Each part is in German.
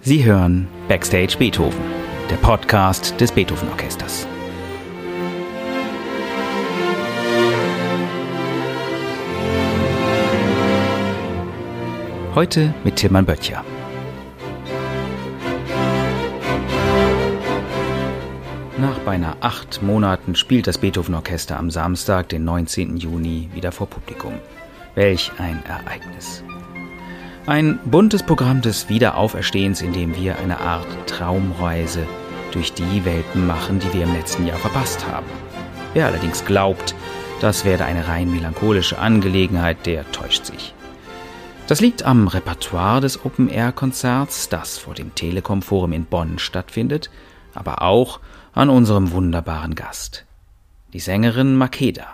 Sie hören Backstage Beethoven, der Podcast des Beethoven Orchesters. Heute mit Tilman Böttcher. Nach beinahe acht Monaten spielt das Beethoven Orchester am Samstag, den 19. Juni, wieder vor Publikum. Welch ein Ereignis. Ein buntes Programm des Wiederauferstehens, in dem wir eine Art Traumreise durch die Welten machen, die wir im letzten Jahr verpasst haben. Wer allerdings glaubt, das werde eine rein melancholische Angelegenheit, der täuscht sich. Das liegt am Repertoire des Open-Air-Konzerts, das vor dem Telekom Forum in Bonn stattfindet, aber auch an unserem wunderbaren Gast. Die Sängerin Makeda.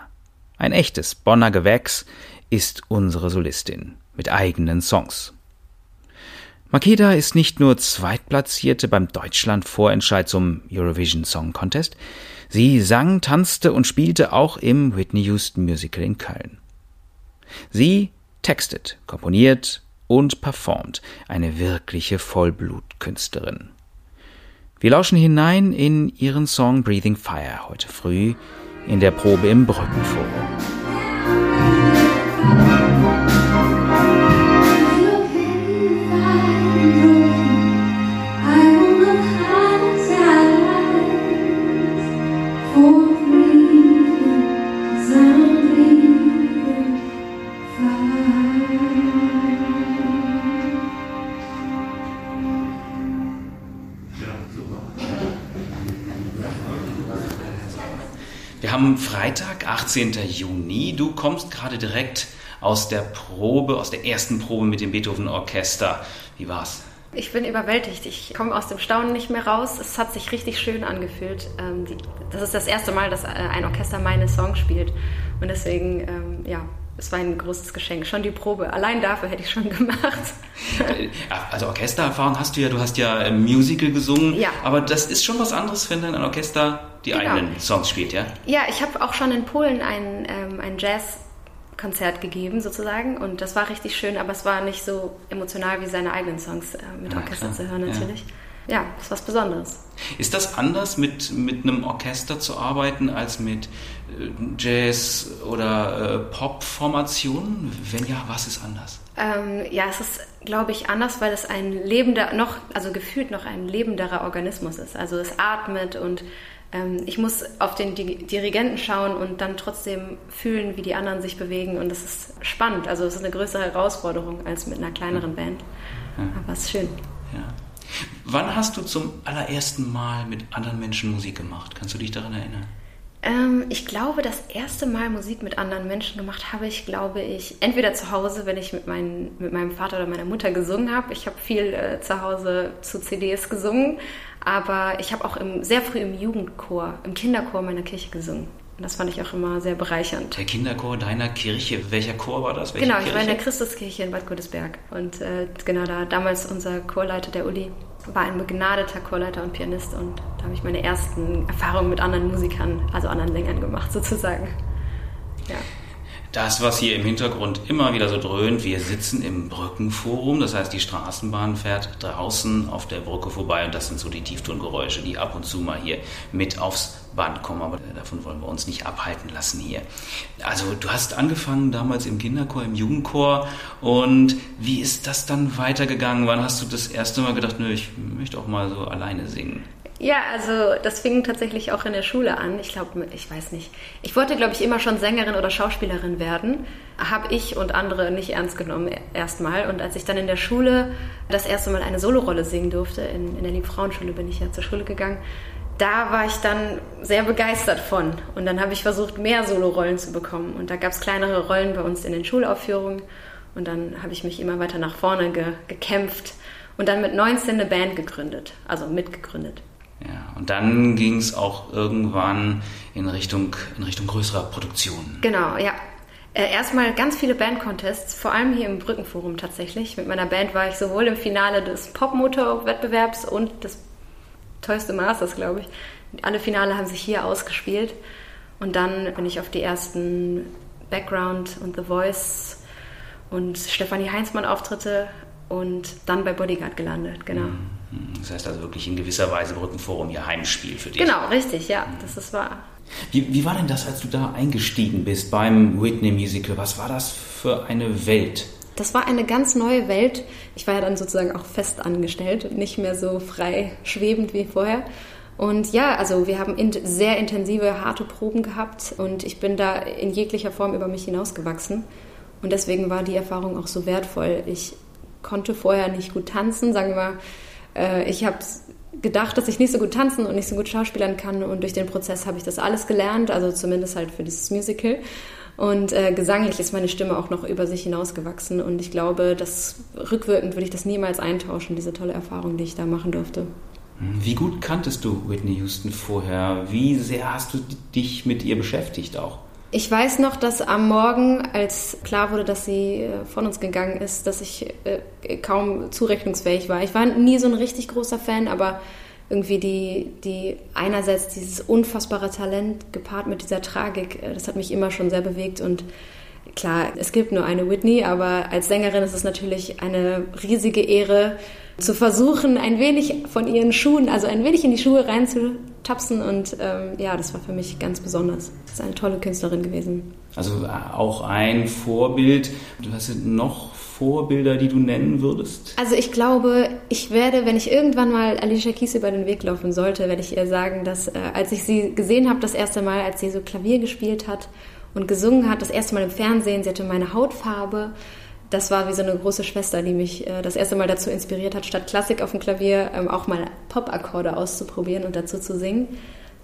Ein echtes Bonner Gewächs ist unsere Solistin mit eigenen Songs. Makeda ist nicht nur Zweitplatzierte beim Deutschland-Vorentscheid zum Eurovision Song Contest, sie sang, tanzte und spielte auch im Whitney Houston Musical in Köln. Sie textet, komponiert und performt, eine wirkliche Vollblutkünstlerin. Wir lauschen hinein in ihren Song Breathing Fire heute früh in der Probe im Brückenforum. Freitag, 18. Juni. Du kommst gerade direkt aus der Probe, aus der ersten Probe mit dem Beethoven Orchester. Wie war's? Ich bin überwältigt. Ich komme aus dem Staunen nicht mehr raus. Es hat sich richtig schön angefühlt. Ähm, das ist das erste Mal, dass äh, ein Orchester meine Songs spielt. Und deswegen, ähm, ja, es war ein großes Geschenk. Schon die Probe. Allein dafür hätte ich schon gemacht. Also Orchestererfahrung hast du ja. Du hast ja Musical gesungen. Ja. Aber das ist schon was anderes, wenn dann ein Orchester die Genau. eigenen Songs spielt, ja? Ja, ich habe auch schon in Polen ein, ähm, ein Jazzkonzert gegeben, sozusagen. Und das war richtig schön, aber es war nicht so emotional wie seine eigenen Songs äh, mit Ja, Orchester klar. zu hören, natürlich. Ja, das ist was Besonderes. Ist das anders, mit, mit einem Orchester zu arbeiten, als mit äh, Jazz- oder äh, Pop-Formationen? Wenn ja, was ist anders? Ähm, ja, es ist, glaube ich, anders, weil es ein lebender, noch, also gefühlt noch ein lebenderer Organismus ist. Also es atmet und ähm, ich muss auf den Di- Dirigenten schauen und dann trotzdem fühlen, wie die anderen sich bewegen und das ist spannend. Also es ist eine größere Herausforderung als mit einer kleineren Band. Aber es ist schön. Wann hast du zum allerersten Mal mit anderen Menschen Musik gemacht? Kannst du dich daran erinnern? Ähm, ich glaube, das erste Mal Musik mit anderen Menschen gemacht habe ich, glaube ich, entweder zu Hause, wenn ich mit, meinen, mit meinem Vater oder meiner Mutter gesungen habe. Ich habe viel äh, zu Hause zu CDs gesungen, aber ich habe auch im, sehr früh im Jugendchor, im Kinderchor meiner Kirche gesungen. Und das fand ich auch immer sehr bereichernd. Der Kinderchor deiner Kirche, welcher Chor war das? Welche Genau, ich war in der Kirche? Christuskirche in Bad Godesberg. Und äh, genau da, damals unser Chorleiter, der Uli, war ein begnadeter Chorleiter und Pianist. Und da habe ich meine ersten Erfahrungen mit anderen Musikern, also anderen Sängern gemacht, sozusagen. Ja. Das, was hier im Hintergrund immer wieder so dröhnt, wir sitzen im Brückenforum, das heißt, die Straßenbahn fährt draußen auf der Brücke vorbei und das sind so die Tieftongeräusche, die ab und zu mal hier mit aufs Band kommen, aber davon wollen wir uns nicht abhalten lassen hier. Also du hast angefangen damals im Kinderchor, im Jugendchor und wie ist das dann weitergegangen? Wann hast du das erste Mal gedacht, nö, ich möchte auch mal so alleine singen? Ja, also das fing tatsächlich auch in der Schule an. Ich glaube, ich weiß nicht. Ich wollte, glaube ich, immer schon Sängerin oder Schauspielerin werden. Habe ich und andere nicht ernst genommen erstmal. Und als ich dann in der Schule das erste Mal eine Solorolle singen durfte, in, in der Liebfrauenschule bin ich ja zur Schule gegangen, da war ich dann sehr begeistert von. Und dann habe ich versucht, mehr Solorollen zu bekommen. Und da gab es kleinere Rollen bei uns in den Schulaufführungen. Und dann habe ich mich immer weiter nach vorne ge gekämpft und dann mit 19 eine Band gegründet, also mitgegründet. Ja, und dann ging es auch irgendwann in Richtung, in Richtung größerer Produktionen. Genau, ja. Äh, erstmal ganz viele Bandcontests, vor allem hier im Brückenforum tatsächlich. Mit meiner Band war ich sowohl im Finale des Popmotor-Wettbewerbs und des the Masters, glaube ich. Alle Finale haben sich hier ausgespielt. Und dann bin ich auf die ersten Background und The Voice und Stefanie Heinzmann Auftritte und dann bei Bodyguard gelandet, genau. Mhm. Hm, das heißt also wirklich in gewisser Weise Brückenforum ihr Heimspiel für dich. Genau, richtig, ja, das ist wahr. Wie, wie war denn das, als du da eingestiegen bist beim Whitney Musical? Was war das für eine Welt? Das war eine ganz neue Welt. Ich war ja dann sozusagen auch fest angestellt und nicht mehr so frei schwebend wie vorher. Und ja, also wir haben in sehr intensive, harte Proben gehabt und ich bin da in jeglicher Form über mich hinausgewachsen. Und deswegen war die Erfahrung auch so wertvoll. Ich konnte vorher nicht gut tanzen, sagen wir mal. Äh, ich habe gedacht, dass ich nicht so gut tanzen und nicht so gut schauspielern kann. Und durch den Prozess habe ich das alles gelernt, also zumindest halt für dieses Musical. Und äh, gesanglich ist meine Stimme auch noch über sich hinausgewachsen. Und ich glaube, dass rückwirkend würde ich das niemals eintauschen, diese tolle Erfahrung, die ich da machen durfte. Wie gut kanntest du Whitney Houston vorher? Wie sehr hast du dich mit ihr beschäftigt auch? Ich weiß noch, dass am Morgen, als klar wurde, dass sie äh, von uns gegangen ist, dass ich äh, kaum zurechnungsfähig war. Ich war nie so ein richtig großer Fan, aber irgendwie die, die einerseits dieses unfassbare Talent gepaart mit dieser Tragik, äh, das hat mich immer schon sehr bewegt und klar, es gibt nur eine Whitney, aber als Sängerin ist es natürlich eine riesige Ehre, zu versuchen, ein wenig von ihren Schuhen, also ein wenig in die Schuhe reinzutapsen. Und ähm, ja, das war für mich ganz besonders. Das ist eine tolle Künstlerin gewesen. Also äh, auch ein Vorbild. Was sind noch Vorbilder, die du nennen würdest? Also ich glaube, ich werde, wenn ich irgendwann mal Alicia Keys über den Weg laufen sollte, werde ich ihr sagen, dass äh, als ich sie gesehen habe, das erste Mal, als sie so Klavier gespielt hat und gesungen hat, das erste Mal im Fernsehen, sie hatte meine Hautfarbe das war wie so eine große Schwester, die mich äh, das erste Mal dazu inspiriert hat, statt Klassik auf dem Klavier ähm, auch mal Pop-Akkorde auszuprobieren und dazu zu singen.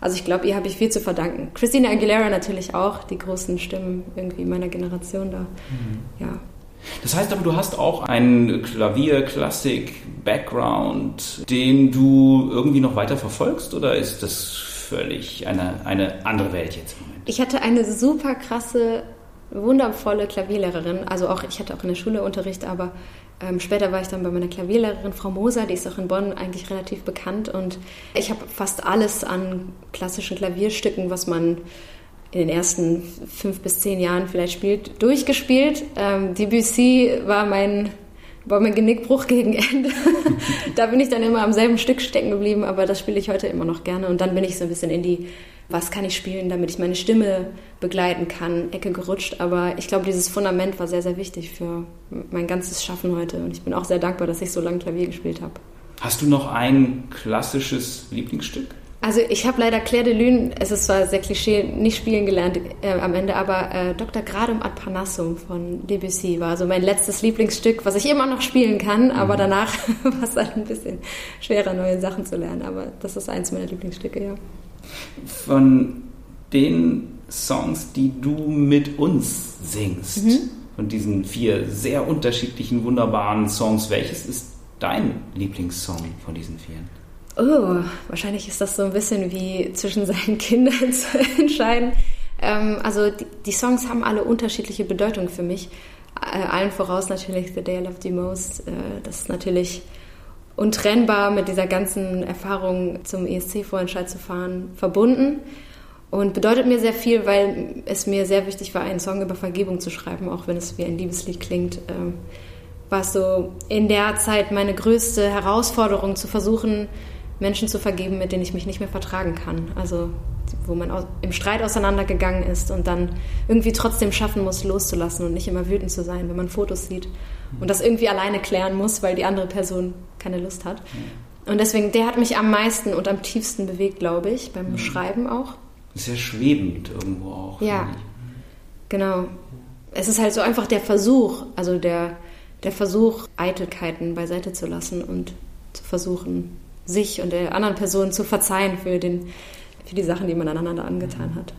Also ich glaube, ihr habe ich viel zu verdanken. Christina Aguilera natürlich auch, die großen Stimmen irgendwie meiner Generation da. Mhm. Ja. Das heißt aber, du hast auch einen Klavier-Klassik-Background, den du irgendwie noch weiter verfolgst oder ist das völlig eine, eine andere Welt jetzt im Moment? Ich hatte eine super krasse wundervolle Klavierlehrerin. Also auch, ich hatte auch in der Schule Unterricht, aber ähm, später war ich dann bei meiner Klavierlehrerin, Frau Moser, die ist auch in Bonn eigentlich relativ bekannt. Und ich habe fast alles an klassischen Klavierstücken, was man in den ersten fünf bis zehn Jahren vielleicht spielt, durchgespielt. Ähm, Debussy war mein, war mein Genickbruch gegen Ende. da bin ich dann immer am selben Stück stecken geblieben, aber das spiele ich heute immer noch gerne. Und dann bin ich so ein bisschen in die was kann ich spielen, damit ich meine Stimme begleiten kann, Ecke gerutscht. Aber ich glaube, dieses Fundament war sehr, sehr wichtig für mein ganzes Schaffen heute. Und ich bin auch sehr dankbar, dass ich so lange Klavier gespielt habe. Hast du noch ein klassisches Lieblingsstück? Also ich habe leider Claire de Lune, es ist zwar sehr klischee, nicht spielen gelernt äh, am Ende, aber äh, Dr. Gradum ad Parnassum von Debussy war so mein letztes Lieblingsstück, was ich immer noch spielen kann, aber mhm. danach war es halt ein bisschen schwerer, neue Sachen zu lernen. Aber das ist eins meiner Lieblingsstücke, ja. Von den Songs, die du mit uns singst, mhm. von diesen vier sehr unterschiedlichen, wunderbaren Songs, welches ist dein Lieblingssong von diesen vieren? Oh, wahrscheinlich ist das so ein bisschen wie zwischen seinen Kindern zu entscheiden. Ähm, also die, die, Songs haben alle unterschiedliche Bedeutung für mich. Äh, allen voraus natürlich The Day I Loved You Most. Äh, das ist natürlich untrennbar mit dieser ganzen Erfahrung zum ESC-Vorentscheid zu fahren verbunden und bedeutet mir sehr viel, weil es mir sehr wichtig war, einen Song über Vergebung zu schreiben, auch wenn es wie ein Liebeslied klingt. Ähm, war es so in der Zeit meine größte Herausforderung, zu versuchen, Menschen zu vergeben, mit denen ich mich nicht mehr vertragen kann. Also wo man im Streit auseinandergegangen ist und dann irgendwie trotzdem schaffen muss, loszulassen und nicht immer wütend zu sein, wenn man Fotos sieht und das irgendwie alleine klären muss, weil die andere Person keine Lust hat. Und deswegen, der hat mich am meisten und am tiefsten bewegt, glaube ich, beim. Schreiben auch. Sehr schwebend irgendwo auch. Ja, genau. Es ist halt so einfach der Versuch, also der, der Versuch, Eitelkeiten beiseite zu lassen und zu versuchen, sich und der anderen Person zu verzeihen für den für die Sachen, die man aneinander angetan hat.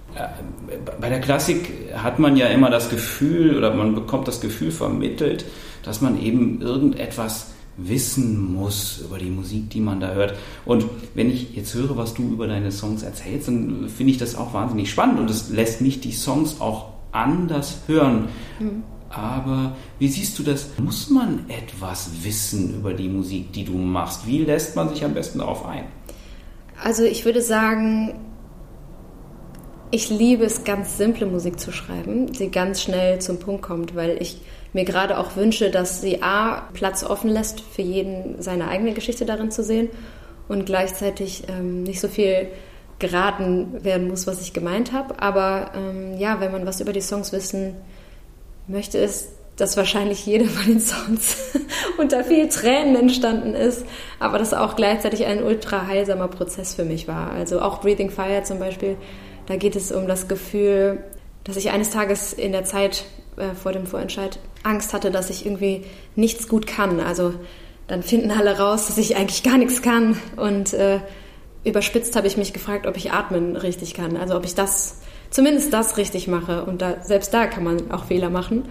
Bei der Klassik hat man ja immer das Gefühl oder man bekommt das Gefühl vermittelt, dass man eben irgendetwas wissen muss über die Musik, die man da hört. Und wenn ich jetzt höre, was du über deine Songs erzählst, dann finde ich das auch wahnsinnig spannend und es lässt mich die Songs auch anders hören. Mhm. Aber wie siehst du das? Muss man etwas wissen über die Musik, die du machst? Wie lässt man sich am besten darauf ein? Also ich würde sagen, Ich liebe es, ganz simple Musik zu schreiben, die ganz schnell zum Punkt kommt, weil ich mir gerade auch wünsche, dass sie A, Platz offen lässt, für jeden seine eigene Geschichte darin zu sehen und gleichzeitig ähm, nicht so viel geraten werden muss, was ich gemeint habe. Aber ähm, ja, wenn man was über die Songs wissen möchte, ist dass wahrscheinlich jeder von den Songs unter viel Tränen entstanden ist, aber das auch gleichzeitig ein ultra heilsamer Prozess für mich war. Also auch Breathing Fire zum Beispiel, da geht es um das Gefühl, dass ich eines Tages in der Zeit äh, vor dem Vorentscheid Angst hatte, dass ich irgendwie nichts gut kann. Also dann finden alle raus, dass ich eigentlich gar nichts kann und äh, überspitzt habe ich mich gefragt, ob ich atmen richtig kann. Also ob ich das, zumindest das richtig mache. Und da, selbst da kann man auch Fehler machen.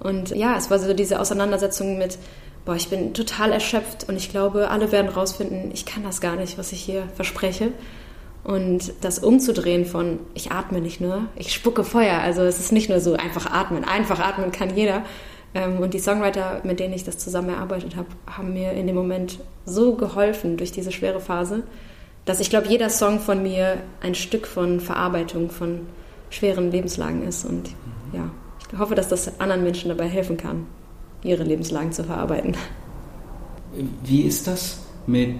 Und ja, es war so diese Auseinandersetzung mit, boah, ich bin total erschöpft und ich glaube, alle werden rausfinden, ich kann das gar nicht, was ich hier verspreche. Und das umzudrehen von, ich atme nicht nur, ich spucke Feuer. Also es ist nicht nur so einfach atmen. Einfach atmen kann jeder. Ähm, und die Songwriter, mit denen ich das zusammen erarbeitet habe, haben mir in dem Moment so geholfen durch diese schwere Phase, dass ich glaube, jeder Song von mir ein Stück von Verarbeitung von schweren Lebenslagen ist. Und ja, hoffe, dass das anderen Menschen dabei helfen kann, ihre Lebenslagen zu verarbeiten. Wie ist das mit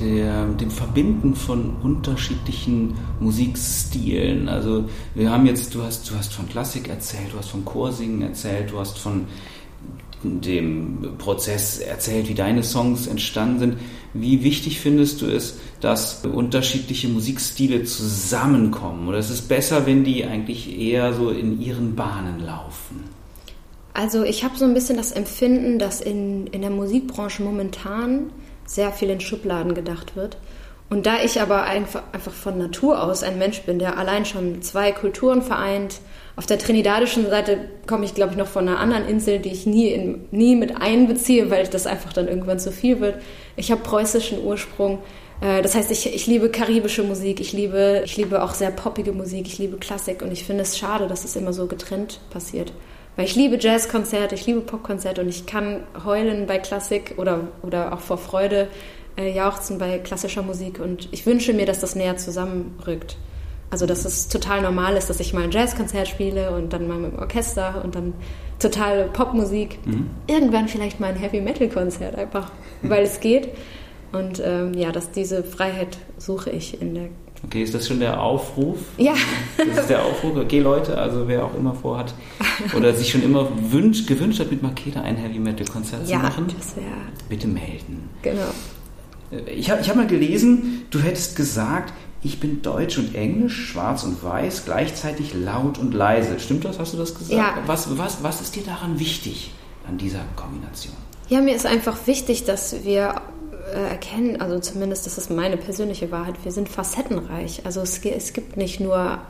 der, dem Verbinden von unterschiedlichen Musikstilen? Also wir haben jetzt, du hast, du hast von Klassik erzählt, du hast von Chorsingen erzählt, du hast von dem Prozess erzählt, wie deine Songs entstanden sind. Wie wichtig findest du es, dass unterschiedliche Musikstile zusammenkommen? Oder ist es besser, wenn die eigentlich eher so in ihren Bahnen laufen? Also ich habe so ein bisschen das Empfinden, dass in, in der Musikbranche momentan sehr viel in Schubladen gedacht wird. Und da ich aber einfach, von Natur aus ein Mensch bin, der allein schon zwei Kulturen vereint, auf der trinidadischen Seite komme ich, glaube ich, noch von einer anderen Insel, die ich nie, in, nie mit einbeziehe, weil das einfach dann irgendwann zu viel wird. Ich habe preußischen Ursprung. Äh, das heißt, ich, ich liebe karibische Musik, ich liebe, ich liebe auch sehr poppige Musik, ich liebe Klassik und ich finde es schade, dass es immer so getrennt passiert. Weil ich liebe Jazzkonzerte, ich liebe Popkonzerte und ich kann heulen bei Klassik oder, oder auch vor Freude äh, jauchzen bei klassischer Musik und ich wünsche mir, dass das näher zusammenrückt. Also, dass es total normal ist, dass ich mal ein Jazzkonzert spiele und dann mal mit dem Orchester und dann total Popmusik. Mhm. Irgendwann vielleicht mal ein Heavy-Metal-Konzert, einfach weil es geht. Und ähm, ja, dass diese Freiheit suche ich in der. Okay, ist das schon der Aufruf? Ja. Das ist der Aufruf. Okay, Leute, also wer auch immer vorhat oder sich schon immer wünscht, gewünscht hat, mit Makeda ein Heavy-Metal-Konzert ja, zu machen, das wäre. bitte melden. Genau. Ich habe ich hab mal gelesen, du hättest gesagt, ich bin deutsch und englisch, schwarz und weiß, gleichzeitig laut und leise. Stimmt das? Hast du das gesagt? Ja. Was, was, was ist dir daran wichtig an dieser Kombination? Ja, mir ist einfach wichtig, dass wir äh, erkennen, also zumindest das ist meine persönliche Wahrheit, wir sind facettenreich. Also es, es gibt nicht nur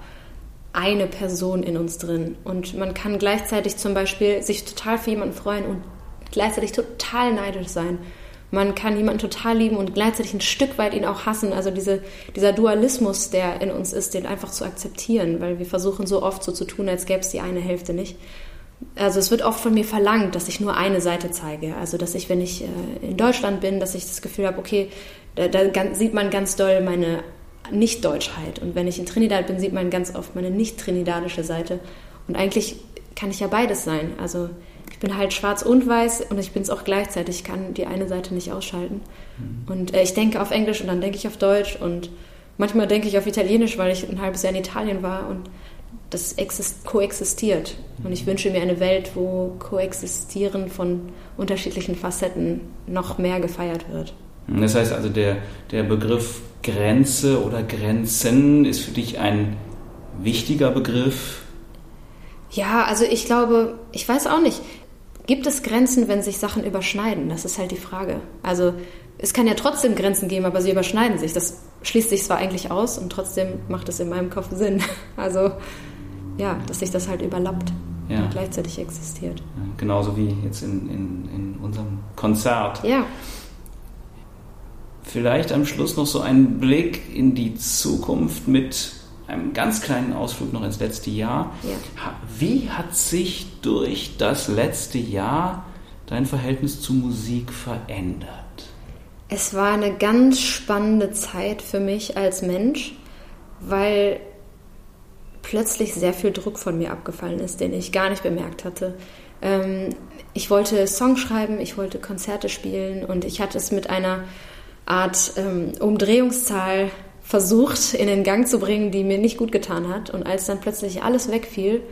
eine Person in uns drin. Und man kann gleichzeitig zum Beispiel sich total für jemanden freuen und gleichzeitig total neidisch sein. Man kann jemanden total lieben und gleichzeitig ein Stück weit ihn auch hassen. Also diese, dieser Dualismus, der in uns ist, den einfach zu akzeptieren, weil wir versuchen so oft so zu tun, als gäbe es die eine Hälfte nicht. Also es wird oft von mir verlangt, dass ich nur eine Seite zeige. Also dass ich, wenn ich äh, in Deutschland bin, dass ich das Gefühl habe, okay, da, da sieht man ganz doll meine Nicht-Deutschheit. Und wenn ich in Trinidad bin, sieht man ganz oft meine nicht-trinidadische Seite. Und eigentlich kann ich ja beides sein. Also bin halt schwarz und weiß und ich bin es auch gleichzeitig. Ich kann die eine Seite nicht ausschalten. Mhm. Und äh, ich denke auf Englisch und dann denke ich auf Deutsch und manchmal denke ich auf Italienisch, weil ich ein halbes Jahr in Italien war und das koexistiert. Und ich wünsche mir eine Welt, wo Koexistieren von unterschiedlichen Facetten noch mehr gefeiert wird. Das heißt also, der, der Begriff Grenze oder Grenzen ist für dich ein wichtiger Begriff? Ja, also ich glaube, ich weiß auch nicht. Gibt es Grenzen, wenn sich Sachen überschneiden? Das ist halt die Frage. Also es kann ja trotzdem Grenzen geben, aber sie überschneiden sich. Das schließt sich zwar eigentlich aus und trotzdem macht es in meinem Kopf Sinn. Also ja, dass sich das halt überlappt ja. und gleichzeitig existiert. Genauso wie jetzt in, in, in unserem Konzert. Ja. Vielleicht am Schluss noch so ein Blick in die Zukunft mit einem ganz kleinen Ausflug noch ins letzte Jahr. Ja. Wie hat sich durch das letzte Jahr dein Verhältnis zu Musik verändert? Es war eine ganz spannende Zeit für mich als Mensch, weil plötzlich sehr viel Druck von mir abgefallen ist, den ich gar nicht bemerkt hatte. Ähm, ich wollte Songs schreiben, ich wollte Konzerte spielen und ich hatte es mit einer Art ähm, Umdrehungszahl versucht in den Gang zu bringen, die mir nicht gut getan hat. Und als dann plötzlich alles wegfiel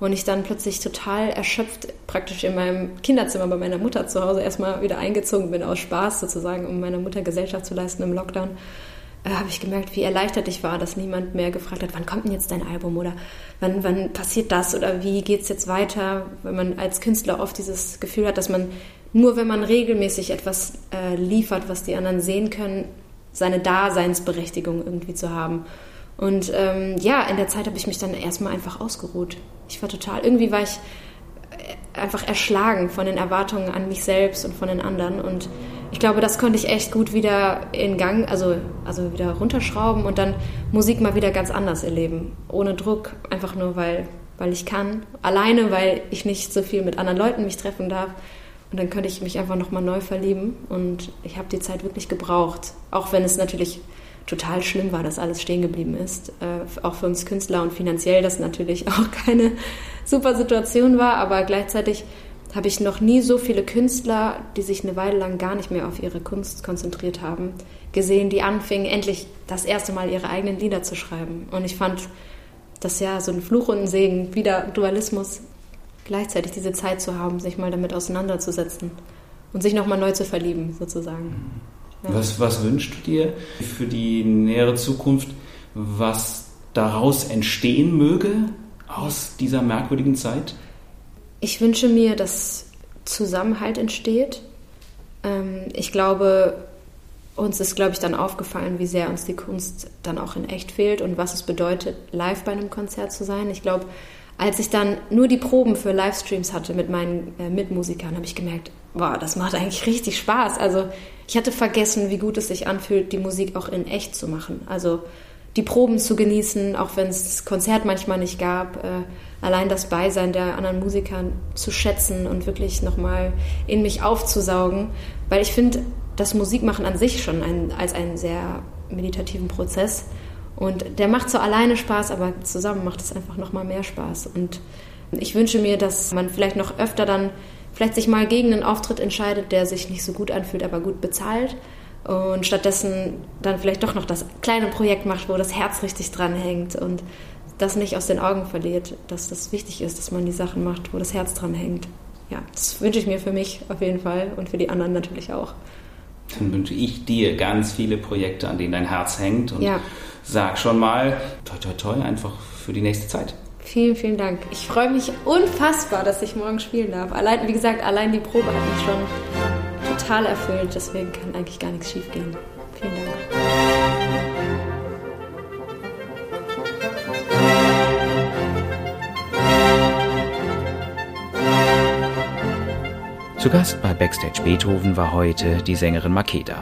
und ich dann plötzlich total erschöpft praktisch in meinem Kinderzimmer bei meiner Mutter zu Hause erstmal wieder eingezogen bin aus Spaß sozusagen, um meiner Mutter Gesellschaft zu leisten im Lockdown, äh, habe ich gemerkt, wie erleichtert ich war, dass niemand mehr gefragt hat, wann kommt denn jetzt dein Album oder wann, wann passiert das oder wie geht es jetzt weiter, wenn man als Künstler oft dieses Gefühl hat, dass man nur wenn man regelmäßig etwas äh, liefert, was die anderen sehen können, seine Daseinsberechtigung irgendwie zu haben. Und ähm, ja, in der Zeit habe ich mich dann erstmal einfach ausgeruht. Ich war total, irgendwie war ich äh, einfach erschlagen von den Erwartungen an mich selbst und von den anderen. Und ich glaube, das konnte ich echt gut wieder in Gang, also, also wieder runterschrauben und dann Musik mal wieder ganz anders erleben. Ohne Druck, einfach nur weil, weil ich kann. Alleine, weil ich nicht so viel mit anderen Leuten mich treffen darf. Und dann könnte ich mich einfach nochmal neu verlieben. Und ich habe die Zeit wirklich gebraucht. Auch wenn es natürlich total schlimm war, dass alles stehen geblieben ist. Äh, auch für uns Künstler und finanziell das natürlich auch keine super Situation war. Aber gleichzeitig habe ich noch nie so viele Künstler, die sich eine Weile lang gar nicht mehr auf ihre Kunst konzentriert haben, gesehen, die anfingen, endlich das erste Mal ihre eigenen Lieder zu schreiben. Und ich fand das ja so ein Fluch und ein Segen, wieder Dualismus, gleichzeitig diese Zeit zu haben, sich mal damit auseinanderzusetzen und sich nochmal neu zu verlieben, sozusagen. Ja. Was, was wünschst du dir für die nähere Zukunft, was daraus entstehen möge aus dieser merkwürdigen Zeit? Ich wünsche mir, dass Zusammenhalt entsteht. Ähm, ich glaube, uns ist, glaube ich, dann aufgefallen, wie sehr uns die Kunst dann auch in echt fehlt und was es bedeutet, live bei einem Konzert zu sein. Ich glaube, als ich dann nur die Proben für Livestreams hatte mit meinen äh, Mitmusikern, habe ich gemerkt, wow, das macht eigentlich richtig Spaß. Also ich hatte vergessen, wie gut es sich anfühlt, die Musik auch in echt zu machen. Also die Proben zu genießen, auch wenn es Konzert manchmal nicht gab. Äh, allein das Beisein der anderen Musiker zu schätzen und wirklich nochmal in mich aufzusaugen. Weil ich finde, das Musikmachen an sich schon ein, als einen sehr meditativen Prozess. Und der macht so alleine Spaß, aber zusammen macht es einfach nochmal mehr Spaß. Und ich wünsche mir, dass man vielleicht noch öfter dann vielleicht sich mal gegen einen Auftritt entscheidet, der sich nicht so gut anfühlt, aber gut bezahlt und stattdessen dann vielleicht doch noch das kleine Projekt macht, wo das Herz richtig dran hängt und das nicht aus den Augen verliert, dass das wichtig ist, dass man die Sachen macht, wo das Herz dran hängt. Ja, das wünsche ich mir für mich auf jeden Fall und für die anderen natürlich auch. Dann wünsche ich dir ganz viele Projekte, an denen dein Herz hängt und ja. sag schon mal, toi toi toi, einfach für die nächste Zeit. Vielen, vielen Dank. Ich freue mich unfassbar, dass ich morgen spielen darf. Allein, wie gesagt, allein die Probe hat mich schon total erfüllt, deswegen kann eigentlich gar nichts schief gehen. Vielen Dank. Zu Gast bei Backstage Beethoven war heute die Sängerin Makeda.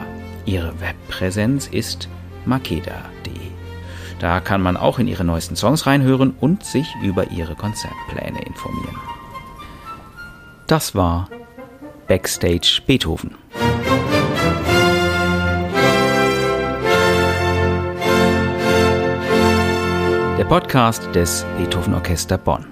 Ihre Webpräsenz ist makeda.de. Da kann man auch in ihre neuesten Songs reinhören und sich über ihre Konzertpläne informieren. Das war Backstage Beethoven. Der Podcast des Beethoven Orchester Bonn.